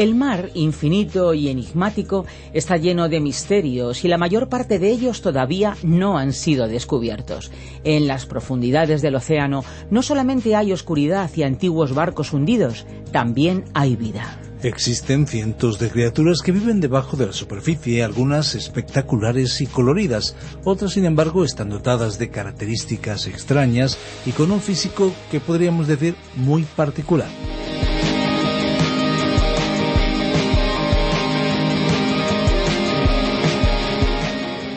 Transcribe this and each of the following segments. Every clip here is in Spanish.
El mar, infinito y enigmático, está lleno de misterios y la mayor parte de ellos todavía no han sido descubiertos. En las profundidades del océano no solamente hay oscuridad y antiguos barcos hundidos, también hay vida. Existen cientos de criaturas que viven debajo de la superficie, algunas espectaculares y coloridas, otras sin embargo están dotadas de características extrañas y con un físico que podríamos decir muy particular.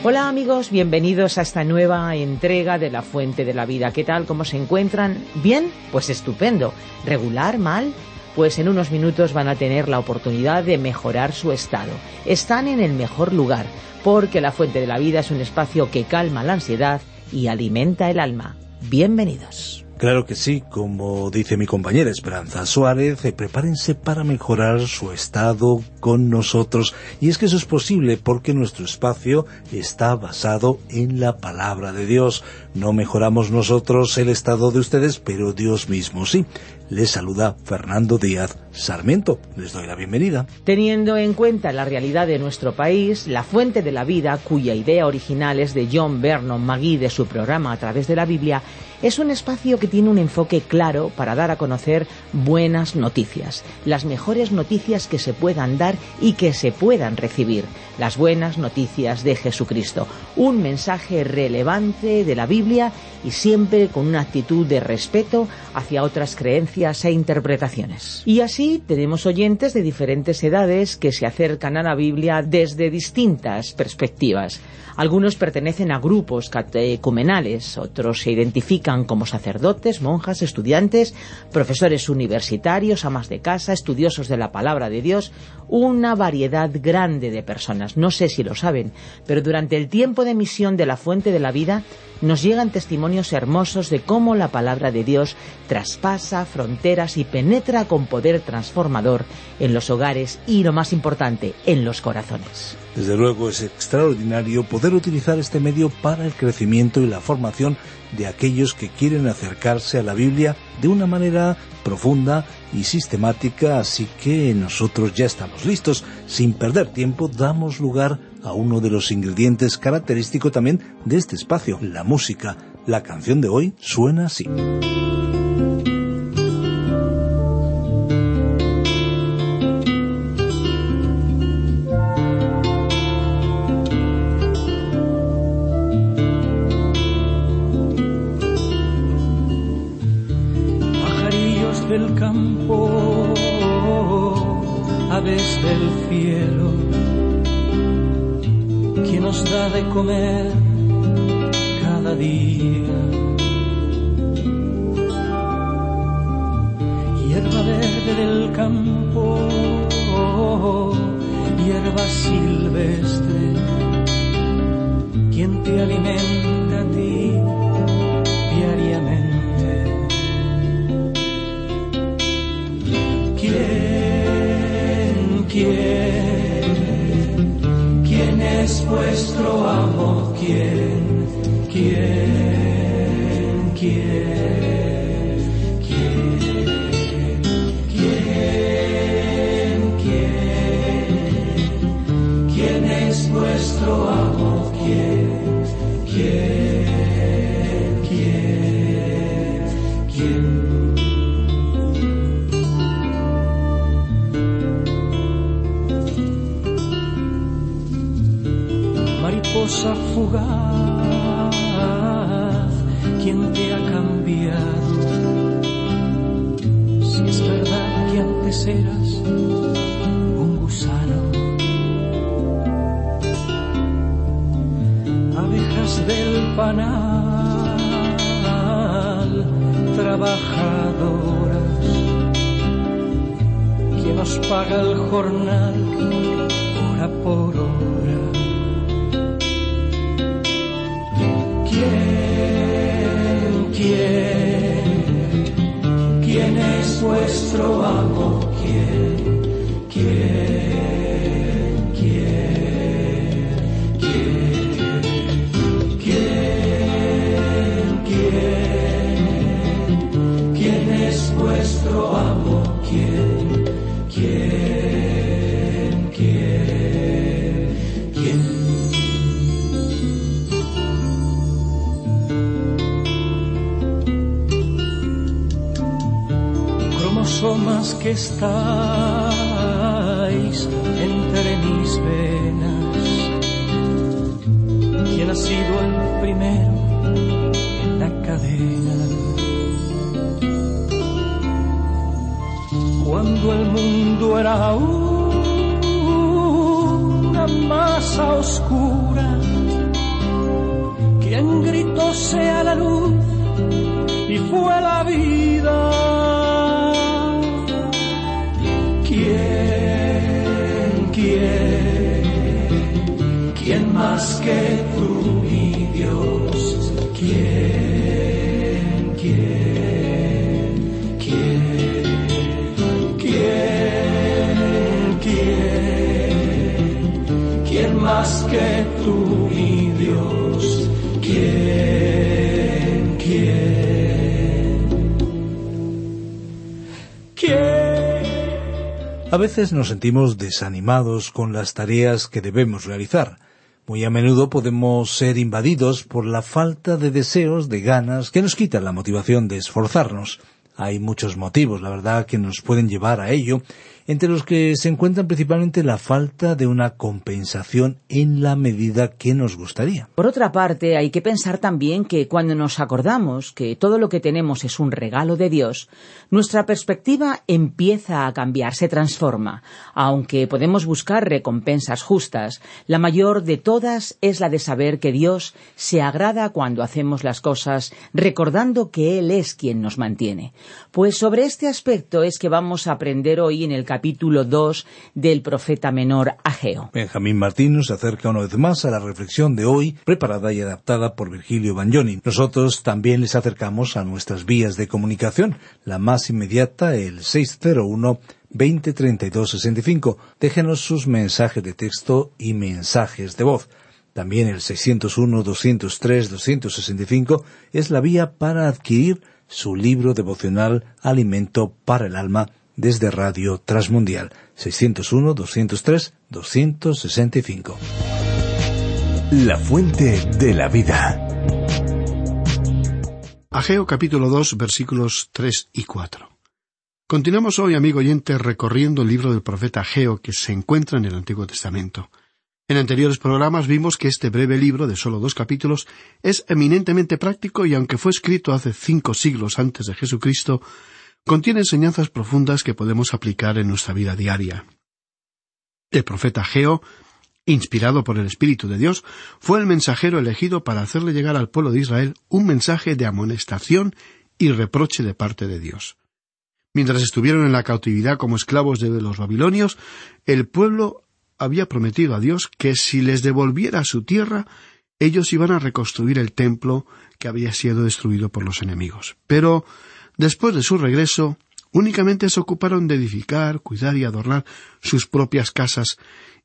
Hola amigos, bienvenidos a esta nueva entrega de La Fuente de la Vida. ¿Qué tal? ¿Cómo se encuentran? ¿Bien? Pues estupendo. ¿Regular? ¿Mal? Pues en unos minutos van a tener la oportunidad de mejorar su estado. Están en el mejor lugar, porque La Fuente de la Vida es un espacio que calma la ansiedad y alimenta el alma. Bienvenidos. Claro que sí, como dice mi compañera Esperanza Suárez, eh, prepárense para mejorar su estado con nosotros. Y es que eso es posible porque nuestro espacio está basado en la palabra de Dios. No mejoramos nosotros el estado de ustedes, pero Dios mismo sí. Les saluda Fernando Díaz Sarmiento. Les doy la bienvenida. Teniendo en cuenta la realidad de nuestro país, la fuente de la vida, cuya idea original es de John Vernon Magui de su programa A través de la Biblia, es un espacio que tiene un enfoque claro para dar a conocer buenas noticias, las mejores noticias que se puedan dar y que se puedan recibir, las buenas noticias de Jesucristo, un mensaje relevante de la Biblia y siempre con una actitud de respeto hacia otras creencias e interpretaciones. Y así tenemos oyentes de diferentes edades que se acercan a la Biblia desde distintas perspectivas. Algunos pertenecen a grupos catecumenales, otros se identifican como sacerdotes, monjas, estudiantes, profesores universitarios, amas de casa, estudiosos de la palabra de Dios, una variedad grande de personas. No sé si lo saben, pero durante el tiempo de misión de la Fuente de la Vida nos llegan testimonios hermosos de cómo la palabra de Dios traspasa fronteras y penetra con poder transformador en los hogares y, lo más importante, en los corazones. Desde luego es extraordinario poder utilizar este medio para el crecimiento y la formación de aquellos que quieren acercarse a la Biblia de una manera profunda y sistemática, así que nosotros ya estamos listos. Sin perder tiempo, damos lugar a uno de los ingredientes característicos también de este espacio, la música. La canción de hoy suena así. Comer cada día. Hierba verde del campo, hierba silvestre, quien te alimenta a ti diariamente. ¿Quién, quién, quién es vuestro amo? ¿Quién, quién, quién, mariposa fugaz, ¿quién te ha cambiado? Si es verdad que antes eras un gusano. Abejas del panal, trabajadoras, quien nos paga el jornal hora por hora. ¿Quién, quién, quién es vuestro amo? ¿Quién, quién? Que estáis A veces nos sentimos desanimados con las tareas que debemos realizar muy a menudo podemos ser invadidos por la falta de deseos, de ganas, que nos quitan la motivación de esforzarnos. Hay muchos motivos, la verdad, que nos pueden llevar a ello, entre los que se encuentran principalmente la falta de una compensación en la medida que nos gustaría. Por otra parte, hay que pensar también que cuando nos acordamos que todo lo que tenemos es un regalo de Dios, nuestra perspectiva empieza a cambiar, se transforma. Aunque podemos buscar recompensas justas, la mayor de todas es la de saber que Dios se agrada cuando hacemos las cosas recordando que Él es quien nos mantiene. Pues sobre este aspecto es que vamos a aprender hoy en el capítulo 2 del profeta menor Ageo. Benjamín Martín nos acerca una vez más a la reflexión de hoy, preparada y adaptada por Virgilio Bagnoni. Nosotros también les acercamos a nuestras vías de comunicación, la más inmediata, el 601 2032 65. Déjenos sus mensajes de texto y mensajes de voz. También el 601-203-265 es la vía para adquirir su libro devocional Alimento para el Alma desde Radio Transmundial 601-203-265. La fuente de la vida. Ageo capítulo 2 versículos 3 y 4. Continuamos hoy, amigo oyente, recorriendo el libro del profeta Ageo que se encuentra en el Antiguo Testamento. En anteriores programas vimos que este breve libro, de solo dos capítulos, es eminentemente práctico y aunque fue escrito hace cinco siglos antes de Jesucristo, contiene enseñanzas profundas que podemos aplicar en nuestra vida diaria. El profeta Geo, inspirado por el Espíritu de Dios, fue el mensajero elegido para hacerle llegar al pueblo de Israel un mensaje de amonestación y reproche de parte de Dios. Mientras estuvieron en la cautividad como esclavos de los babilonios, el pueblo había prometido a Dios que si les devolviera su tierra, ellos iban a reconstruir el templo que había sido destruido por los enemigos. Pero Después de su regreso, únicamente se ocuparon de edificar, cuidar y adornar sus propias casas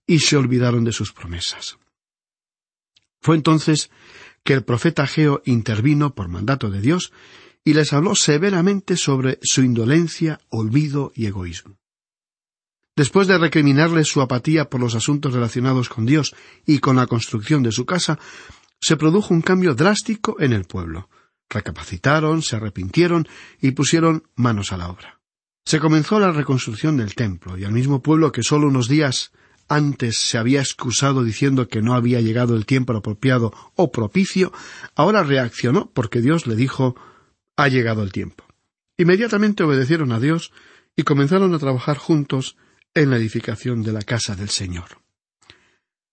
y se olvidaron de sus promesas. Fue entonces que el profeta Geo intervino por mandato de Dios y les habló severamente sobre su indolencia, olvido y egoísmo. Después de recriminarles su apatía por los asuntos relacionados con Dios y con la construcción de su casa, se produjo un cambio drástico en el pueblo recapacitaron, se arrepintieron y pusieron manos a la obra. Se comenzó la reconstrucción del templo, y al mismo pueblo que solo unos días antes se había excusado diciendo que no había llegado el tiempo apropiado o propicio, ahora reaccionó porque Dios le dijo ha llegado el tiempo. Inmediatamente obedecieron a Dios y comenzaron a trabajar juntos en la edificación de la casa del Señor.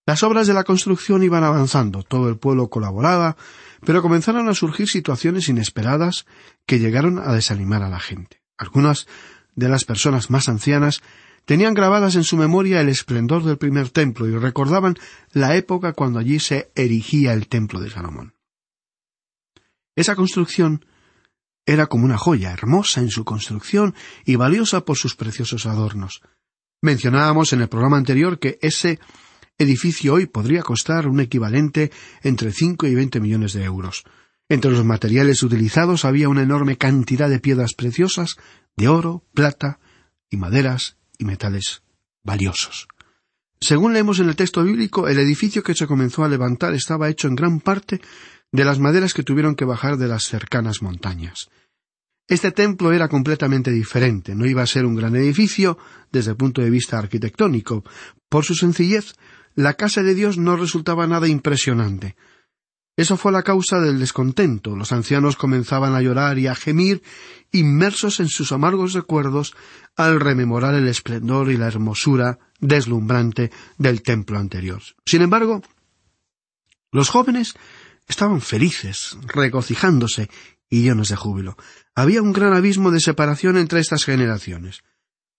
Las obras de la construcción iban avanzando, todo el pueblo colaboraba, pero comenzaron a surgir situaciones inesperadas que llegaron a desanimar a la gente. Algunas de las personas más ancianas tenían grabadas en su memoria el esplendor del primer templo y recordaban la época cuando allí se erigía el templo de Salomón. Esa construcción era como una joya, hermosa en su construcción y valiosa por sus preciosos adornos. Mencionábamos en el programa anterior que ese edificio hoy podría costar un equivalente entre cinco y veinte millones de euros. Entre los materiales utilizados había una enorme cantidad de piedras preciosas, de oro, plata y maderas y metales valiosos. Según leemos en el texto bíblico, el edificio que se comenzó a levantar estaba hecho en gran parte de las maderas que tuvieron que bajar de las cercanas montañas. Este templo era completamente diferente, no iba a ser un gran edificio desde el punto de vista arquitectónico. Por su sencillez, la casa de Dios no resultaba nada impresionante. Eso fue la causa del descontento. Los ancianos comenzaban a llorar y a gemir, inmersos en sus amargos recuerdos, al rememorar el esplendor y la hermosura deslumbrante del templo anterior. Sin embargo, los jóvenes estaban felices, regocijándose y llenos de júbilo. Había un gran abismo de separación entre estas generaciones.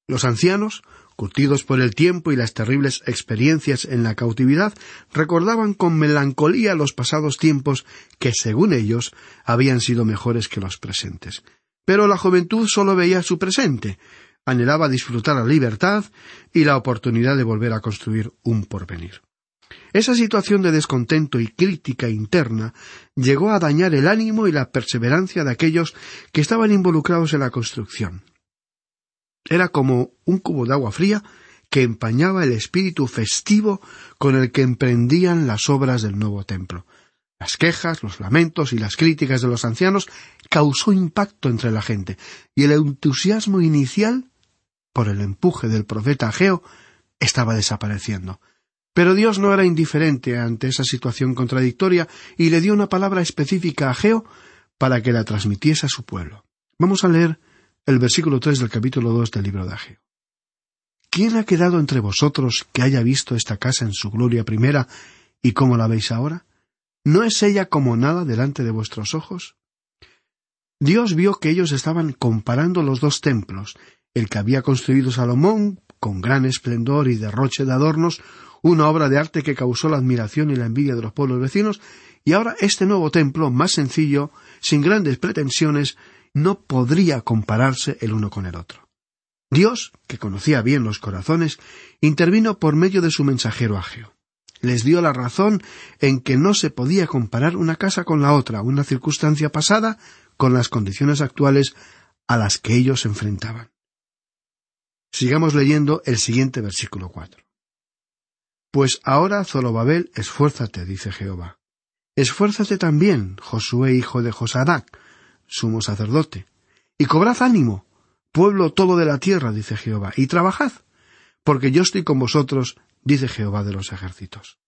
Los ancianos, curtidos por el tiempo y las terribles experiencias en la cautividad, recordaban con melancolía los pasados tiempos que, según ellos, habían sido mejores que los presentes. Pero la juventud sólo veía su presente, anhelaba disfrutar la libertad y la oportunidad de volver a construir un porvenir. Esa situación de descontento y crítica interna llegó a dañar el ánimo y la perseverancia de aquellos que estaban involucrados en la construcción. Era como un cubo de agua fría que empañaba el espíritu festivo con el que emprendían las obras del nuevo templo. Las quejas, los lamentos y las críticas de los ancianos causó impacto entre la gente, y el entusiasmo inicial, por el empuje del profeta Ageo, estaba desapareciendo. Pero Dios no era indiferente ante esa situación contradictoria y le dio una palabra específica a Geo para que la transmitiese a su pueblo. Vamos a leer el versículo tres del capítulo dos del libro de Ageo. ¿Quién ha quedado entre vosotros que haya visto esta casa en su gloria primera y cómo la veis ahora? ¿No es ella como nada delante de vuestros ojos? Dios vio que ellos estaban comparando los dos templos, el que había construido Salomón con gran esplendor y derroche de adornos, una obra de arte que causó la admiración y la envidia de los pueblos vecinos, y ahora este nuevo templo, más sencillo, sin grandes pretensiones, no podría compararse el uno con el otro. Dios, que conocía bien los corazones, intervino por medio de su mensajero Ageo. Les dio la razón en que no se podía comparar una casa con la otra, una circunstancia pasada con las condiciones actuales a las que ellos se enfrentaban. Sigamos leyendo el siguiente versículo cuatro. Pues ahora, Zorobabel, esfuérzate, dice Jehová. Esfuérzate también, Josué, hijo de Josadac, sumo sacerdote, y cobrad ánimo, pueblo todo de la tierra, dice Jehová, y trabajad, porque yo estoy con vosotros, dice Jehová de los ejércitos.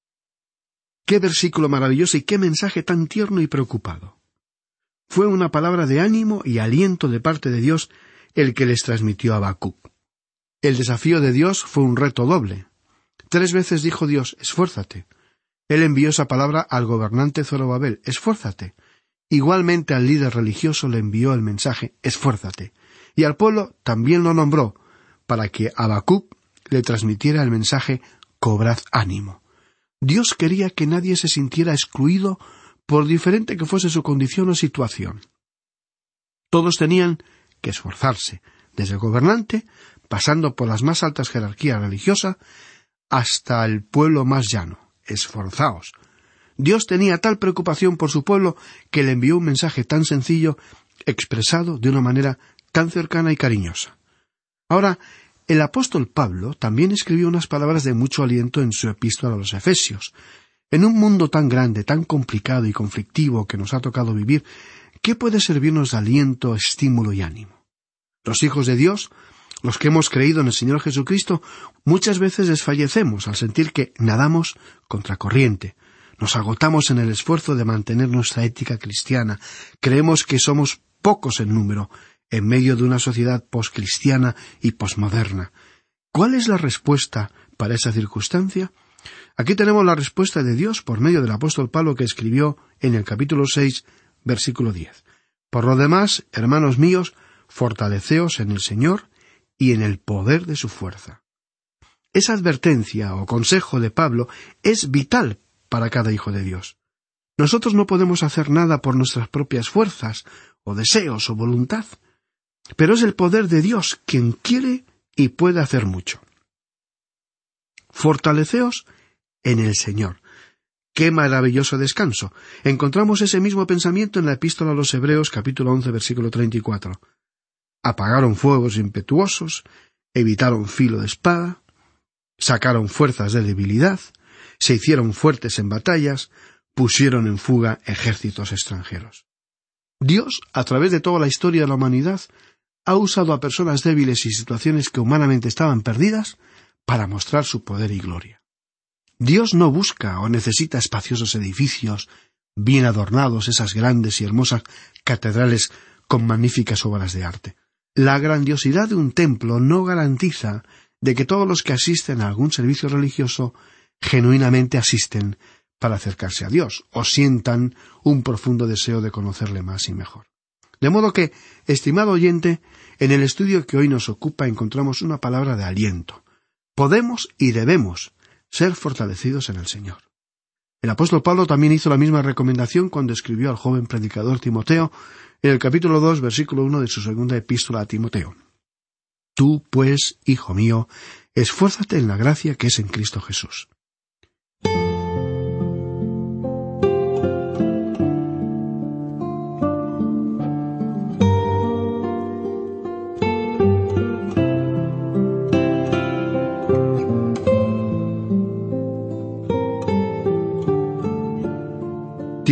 Qué versículo maravilloso y qué mensaje tan tierno y preocupado. Fue una palabra de ánimo y aliento de parte de Dios el que les transmitió a Habacuc. El desafío de Dios fue un reto doble. Tres veces dijo Dios, esfuérzate. Él envió esa palabra al gobernante Zorobabel, esfuérzate. Igualmente al líder religioso le envió el mensaje, esfuérzate. Y al pueblo también lo nombró, para que Habacuc le transmitiera el mensaje, cobrad ánimo. Dios quería que nadie se sintiera excluido por diferente que fuese su condición o situación. Todos tenían que esforzarse, desde el gobernante, pasando por las más altas jerarquías religiosas, hasta el pueblo más llano. Esforzaos. Dios tenía tal preocupación por su pueblo que le envió un mensaje tan sencillo, expresado de una manera tan cercana y cariñosa. Ahora, el apóstol Pablo también escribió unas palabras de mucho aliento en su epístola a los Efesios. En un mundo tan grande, tan complicado y conflictivo que nos ha tocado vivir, ¿qué puede servirnos de aliento, estímulo y ánimo? Los hijos de Dios los que hemos creído en el Señor Jesucristo, muchas veces desfallecemos al sentir que nadamos contra corriente. Nos agotamos en el esfuerzo de mantener nuestra ética cristiana. Creemos que somos pocos en número en medio de una sociedad poscristiana y posmoderna. ¿Cuál es la respuesta para esa circunstancia? Aquí tenemos la respuesta de Dios por medio del apóstol Pablo que escribió en el capítulo seis, versículo diez. Por lo demás, hermanos míos, fortaleceos en el Señor y en el poder de su fuerza. Esa advertencia o consejo de Pablo es vital para cada hijo de Dios. Nosotros no podemos hacer nada por nuestras propias fuerzas, o deseos, o voluntad, pero es el poder de Dios quien quiere y puede hacer mucho. Fortaleceos en el Señor. Qué maravilloso descanso. Encontramos ese mismo pensamiento en la epístola a los Hebreos capítulo once versículo treinta y cuatro. Apagaron fuegos impetuosos, evitaron filo de espada, sacaron fuerzas de debilidad, se hicieron fuertes en batallas, pusieron en fuga ejércitos extranjeros. Dios, a través de toda la historia de la humanidad, ha usado a personas débiles y situaciones que humanamente estaban perdidas para mostrar su poder y gloria. Dios no busca o necesita espaciosos edificios, bien adornados, esas grandes y hermosas catedrales con magníficas obras de arte. La grandiosidad de un templo no garantiza de que todos los que asisten a algún servicio religioso genuinamente asisten para acercarse a Dios o sientan un profundo deseo de conocerle más y mejor. De modo que, estimado oyente, en el estudio que hoy nos ocupa encontramos una palabra de aliento. Podemos y debemos ser fortalecidos en el Señor. El apóstol Pablo también hizo la misma recomendación cuando escribió al joven predicador Timoteo en el capítulo dos, versículo uno de su segunda epístola a Timoteo. Tú, pues, hijo mío, esfuérzate en la gracia que es en Cristo Jesús.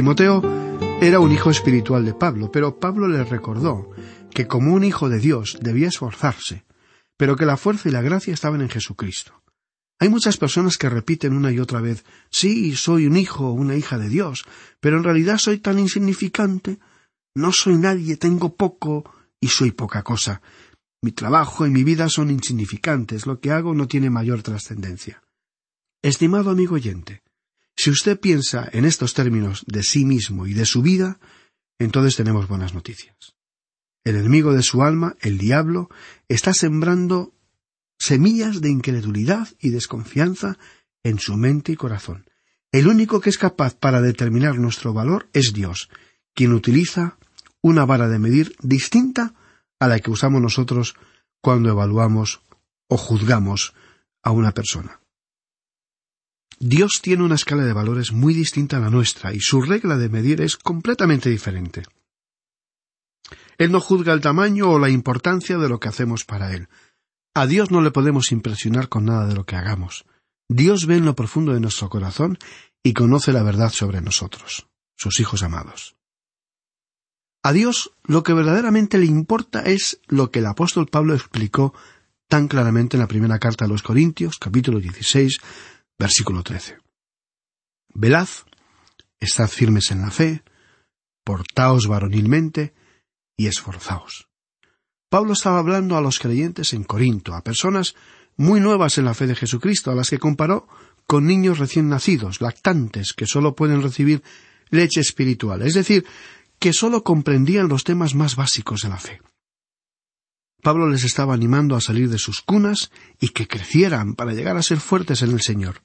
Timoteo era un hijo espiritual de Pablo, pero Pablo le recordó que como un hijo de Dios debía esforzarse, pero que la fuerza y la gracia estaban en Jesucristo. Hay muchas personas que repiten una y otra vez Sí, soy un hijo o una hija de Dios, pero en realidad soy tan insignificante, no soy nadie, tengo poco y soy poca cosa. Mi trabajo y mi vida son insignificantes, lo que hago no tiene mayor trascendencia. Estimado amigo oyente, si usted piensa en estos términos de sí mismo y de su vida, entonces tenemos buenas noticias. El enemigo de su alma, el diablo, está sembrando semillas de incredulidad y desconfianza en su mente y corazón. El único que es capaz para determinar nuestro valor es Dios, quien utiliza una vara de medir distinta a la que usamos nosotros cuando evaluamos o juzgamos a una persona. Dios tiene una escala de valores muy distinta a la nuestra y su regla de medir es completamente diferente. Él no juzga el tamaño o la importancia de lo que hacemos para Él. A Dios no le podemos impresionar con nada de lo que hagamos. Dios ve en lo profundo de nuestro corazón y conoce la verdad sobre nosotros, sus hijos amados. A Dios lo que verdaderamente le importa es lo que el apóstol Pablo explicó tan claramente en la primera carta a los Corintios, capítulo 16, Versículo 13. Velad, estad firmes en la fe, portaos varonilmente y esforzaos. Pablo estaba hablando a los creyentes en Corinto, a personas muy nuevas en la fe de Jesucristo, a las que comparó con niños recién nacidos, lactantes, que sólo pueden recibir leche espiritual, es decir, que sólo comprendían los temas más básicos de la fe. Pablo les estaba animando a salir de sus cunas y que crecieran para llegar a ser fuertes en el Señor.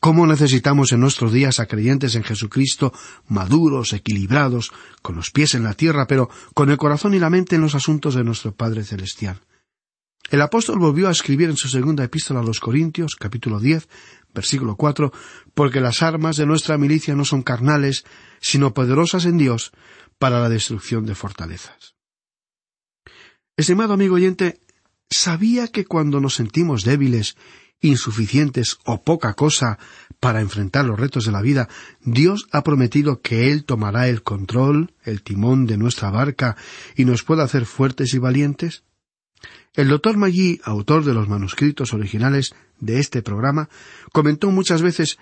¿Cómo necesitamos en nuestros días a creyentes en Jesucristo maduros, equilibrados, con los pies en la tierra, pero con el corazón y la mente en los asuntos de nuestro Padre Celestial? El apóstol volvió a escribir en su segunda epístola a los Corintios, capítulo diez, versículo cuatro, porque las armas de nuestra milicia no son carnales, sino poderosas en Dios para la destrucción de fortalezas. Estimado amigo oyente, ¿sabía que cuando nos sentimos débiles insuficientes o poca cosa para enfrentar los retos de la vida, Dios ha prometido que Él tomará el control, el timón de nuestra barca y nos pueda hacer fuertes y valientes? El doctor Maggi, autor de los manuscritos originales de este programa, comentó muchas veces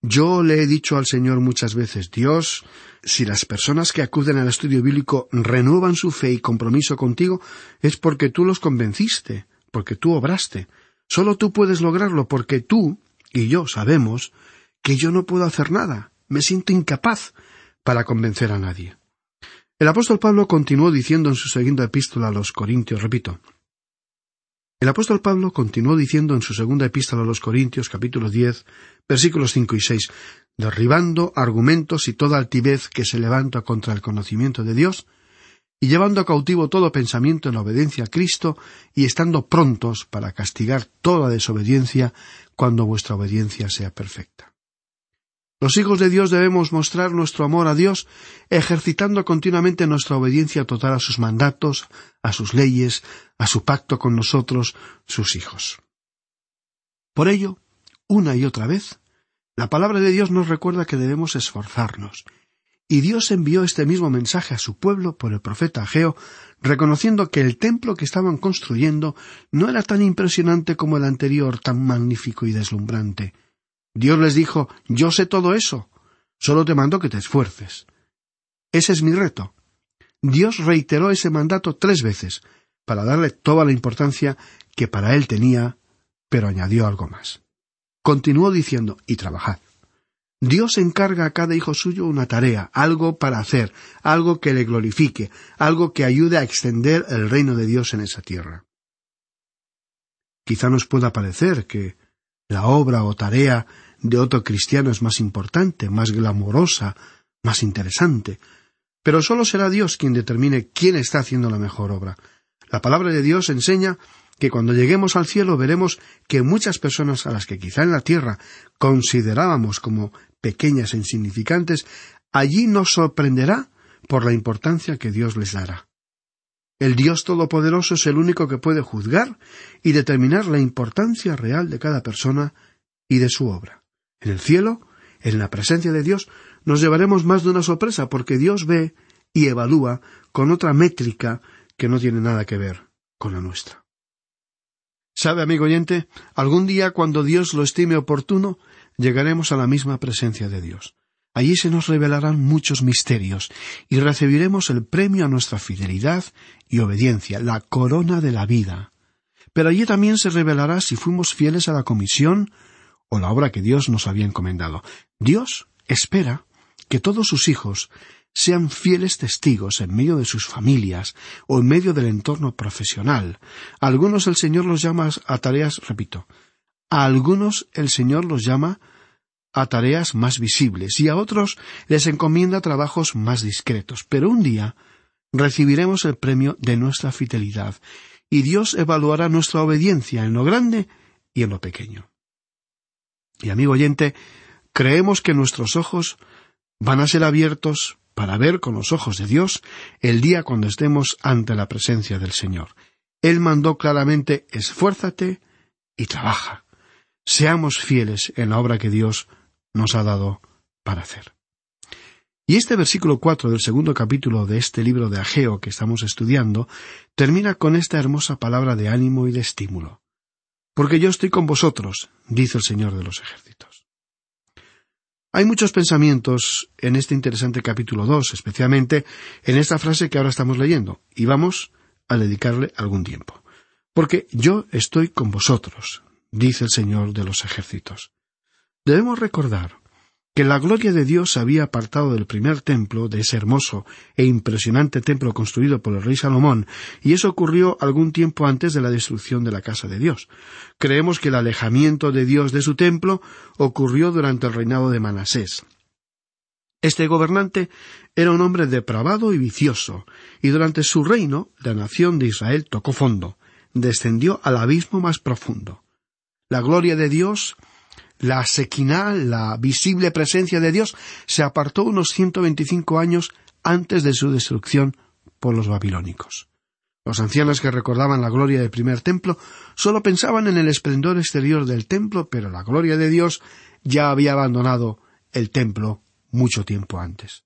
yo le he dicho al Señor muchas veces, Dios, si las personas que acuden al estudio bíblico renuevan su fe y compromiso contigo, es porque tú los convenciste, porque tú obraste. Solo tú puedes lograrlo porque tú y yo sabemos que yo no puedo hacer nada, me siento incapaz para convencer a nadie. El apóstol Pablo continuó diciendo en su segunda epístola a los Corintios, repito, el apóstol Pablo continuó diciendo en su segunda epístola a los Corintios, capítulo diez, versículos cinco y seis, derribando argumentos y toda altivez que se levanta contra el conocimiento de Dios, y llevando cautivo todo pensamiento en la obediencia a Cristo, y estando prontos para castigar toda desobediencia cuando vuestra obediencia sea perfecta. Los hijos de Dios debemos mostrar nuestro amor a Dios ejercitando continuamente nuestra obediencia total a sus mandatos, a sus leyes, a su pacto con nosotros, sus hijos. Por ello, una y otra vez, la palabra de Dios nos recuerda que debemos esforzarnos, y Dios envió este mismo mensaje a su pueblo por el profeta Ageo, reconociendo que el templo que estaban construyendo no era tan impresionante como el anterior, tan magnífico y deslumbrante, Dios les dijo Yo sé todo eso. Solo te mando que te esfuerces. Ese es mi reto. Dios reiteró ese mandato tres veces, para darle toda la importancia que para él tenía, pero añadió algo más. Continuó diciendo y trabajad. Dios encarga a cada hijo suyo una tarea, algo para hacer, algo que le glorifique, algo que ayude a extender el reino de Dios en esa tierra. Quizá nos pueda parecer que la obra o tarea de otro cristiano es más importante, más glamorosa, más interesante. Pero solo será Dios quien determine quién está haciendo la mejor obra. La palabra de Dios enseña que cuando lleguemos al cielo veremos que muchas personas a las que quizá en la tierra considerábamos como pequeñas e insignificantes, allí nos sorprenderá por la importancia que Dios les dará. El Dios Todopoderoso es el único que puede juzgar y determinar la importancia real de cada persona y de su obra. En el cielo, en la presencia de Dios, nos llevaremos más de una sorpresa porque Dios ve y evalúa con otra métrica que no tiene nada que ver con la nuestra. ¿Sabe, amigo oyente? Algún día, cuando Dios lo estime oportuno, llegaremos a la misma presencia de Dios. Allí se nos revelarán muchos misterios y recibiremos el premio a nuestra fidelidad y obediencia, la corona de la vida. Pero allí también se revelará si fuimos fieles a la comisión o la obra que Dios nos había encomendado. Dios espera que todos sus hijos sean fieles testigos en medio de sus familias o en medio del entorno profesional. A algunos el Señor los llama a tareas, repito, a algunos el Señor los llama a tareas más visibles y a otros les encomienda trabajos más discretos. Pero un día recibiremos el premio de nuestra fidelidad y Dios evaluará nuestra obediencia en lo grande y en lo pequeño. Y amigo oyente, creemos que nuestros ojos van a ser abiertos para ver con los ojos de Dios el día cuando estemos ante la presencia del Señor. Él mandó claramente esfuérzate y trabaja. Seamos fieles en la obra que Dios nos ha dado para hacer. Y este versículo cuatro del segundo capítulo de este libro de Ageo que estamos estudiando termina con esta hermosa palabra de ánimo y de estímulo porque yo estoy con vosotros, dice el Señor de los ejércitos. Hay muchos pensamientos en este interesante capítulo dos, especialmente en esta frase que ahora estamos leyendo, y vamos a dedicarle algún tiempo. Porque yo estoy con vosotros, dice el Señor de los ejércitos. Debemos recordar que la gloria de Dios se había apartado del primer templo, de ese hermoso e impresionante templo construido por el rey Salomón, y eso ocurrió algún tiempo antes de la destrucción de la casa de Dios. Creemos que el alejamiento de Dios de su templo ocurrió durante el reinado de Manasés. Este gobernante era un hombre depravado y vicioso, y durante su reino la nación de Israel tocó fondo, descendió al abismo más profundo. La gloria de Dios la sequiná, la visible presencia de Dios, se apartó unos ciento veinticinco años antes de su destrucción por los babilónicos. Los ancianos que recordaban la gloria del primer templo solo pensaban en el esplendor exterior del templo, pero la gloria de Dios ya había abandonado el templo mucho tiempo antes.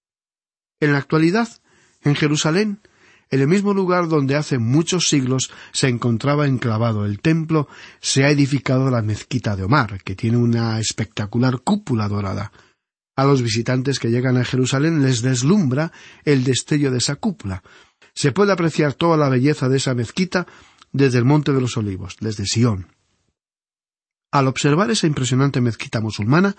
En la actualidad, en Jerusalén, en el mismo lugar donde hace muchos siglos se encontraba enclavado el templo, se ha edificado la mezquita de Omar, que tiene una espectacular cúpula dorada. A los visitantes que llegan a Jerusalén les deslumbra el destello de esa cúpula. Se puede apreciar toda la belleza de esa mezquita desde el Monte de los Olivos, desde Sión. Al observar esa impresionante mezquita musulmana,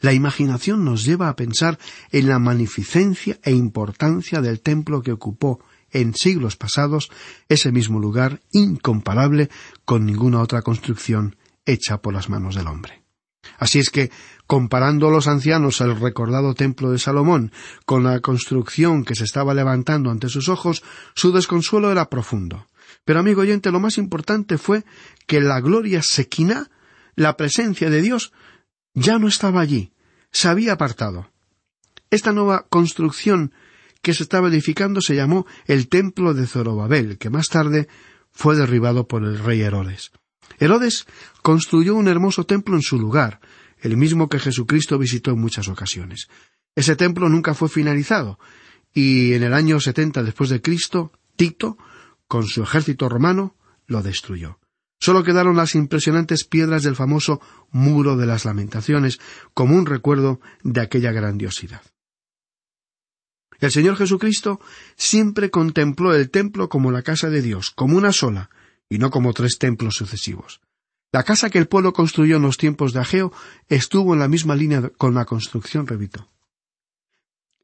la imaginación nos lleva a pensar en la magnificencia e importancia del templo que ocupó en siglos pasados ese mismo lugar incomparable con ninguna otra construcción hecha por las manos del hombre. Así es que, comparando a los ancianos el recordado templo de Salomón con la construcción que se estaba levantando ante sus ojos, su desconsuelo era profundo. Pero, amigo oyente, lo más importante fue que la gloria sequina la presencia de Dios ya no estaba allí, se había apartado. Esta nueva construcción que se estaba edificando se llamó el templo de Zorobabel, que más tarde fue derribado por el rey Herodes. Herodes construyó un hermoso templo en su lugar, el mismo que Jesucristo visitó en muchas ocasiones. Ese templo nunca fue finalizado, y en el año setenta después de Cristo, Tito, con su ejército romano, lo destruyó. Solo quedaron las impresionantes piedras del famoso Muro de las Lamentaciones como un recuerdo de aquella grandiosidad. El Señor Jesucristo siempre contempló el templo como la casa de Dios, como una sola, y no como tres templos sucesivos. La casa que el pueblo construyó en los tiempos de Ageo estuvo en la misma línea con la construcción, repito.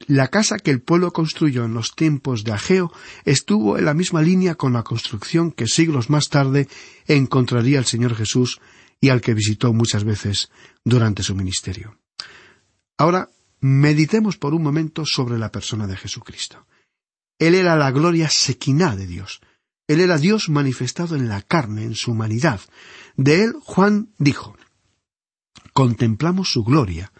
La casa que el pueblo construyó en los tiempos de Ageo estuvo en la misma línea con la construcción que siglos más tarde encontraría el Señor Jesús y al que visitó muchas veces durante su ministerio. Ahora meditemos por un momento sobre la persona de Jesucristo. Él era la gloria sequiná de Dios. Él era Dios manifestado en la carne, en su humanidad. De él Juan dijo Contemplamos su gloria,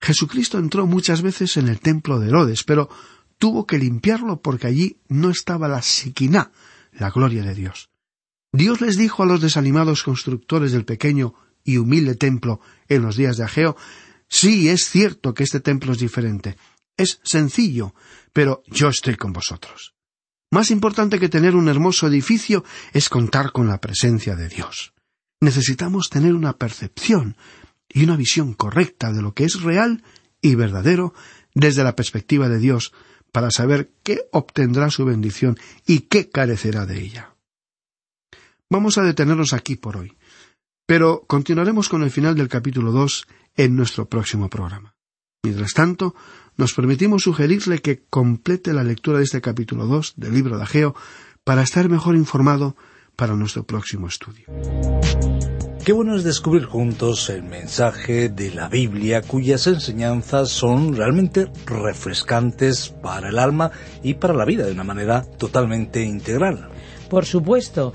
Jesucristo entró muchas veces en el templo de Herodes, pero tuvo que limpiarlo porque allí no estaba la siquiná, la gloria de Dios. Dios les dijo a los desanimados constructores del pequeño y humilde templo en los días de Ageo, sí, es cierto que este templo es diferente, es sencillo, pero yo estoy con vosotros. Más importante que tener un hermoso edificio es contar con la presencia de Dios. Necesitamos tener una percepción y una visión correcta de lo que es real y verdadero desde la perspectiva de Dios para saber qué obtendrá su bendición y qué carecerá de ella. Vamos a detenernos aquí por hoy, pero continuaremos con el final del capítulo dos en nuestro próximo programa. Mientras tanto, nos permitimos sugerirle que complete la lectura de este capítulo dos del libro de Ageo para estar mejor informado para nuestro próximo estudio. Qué bueno es descubrir juntos el mensaje de la Biblia cuyas enseñanzas son realmente refrescantes para el alma y para la vida de una manera totalmente integral. Por supuesto.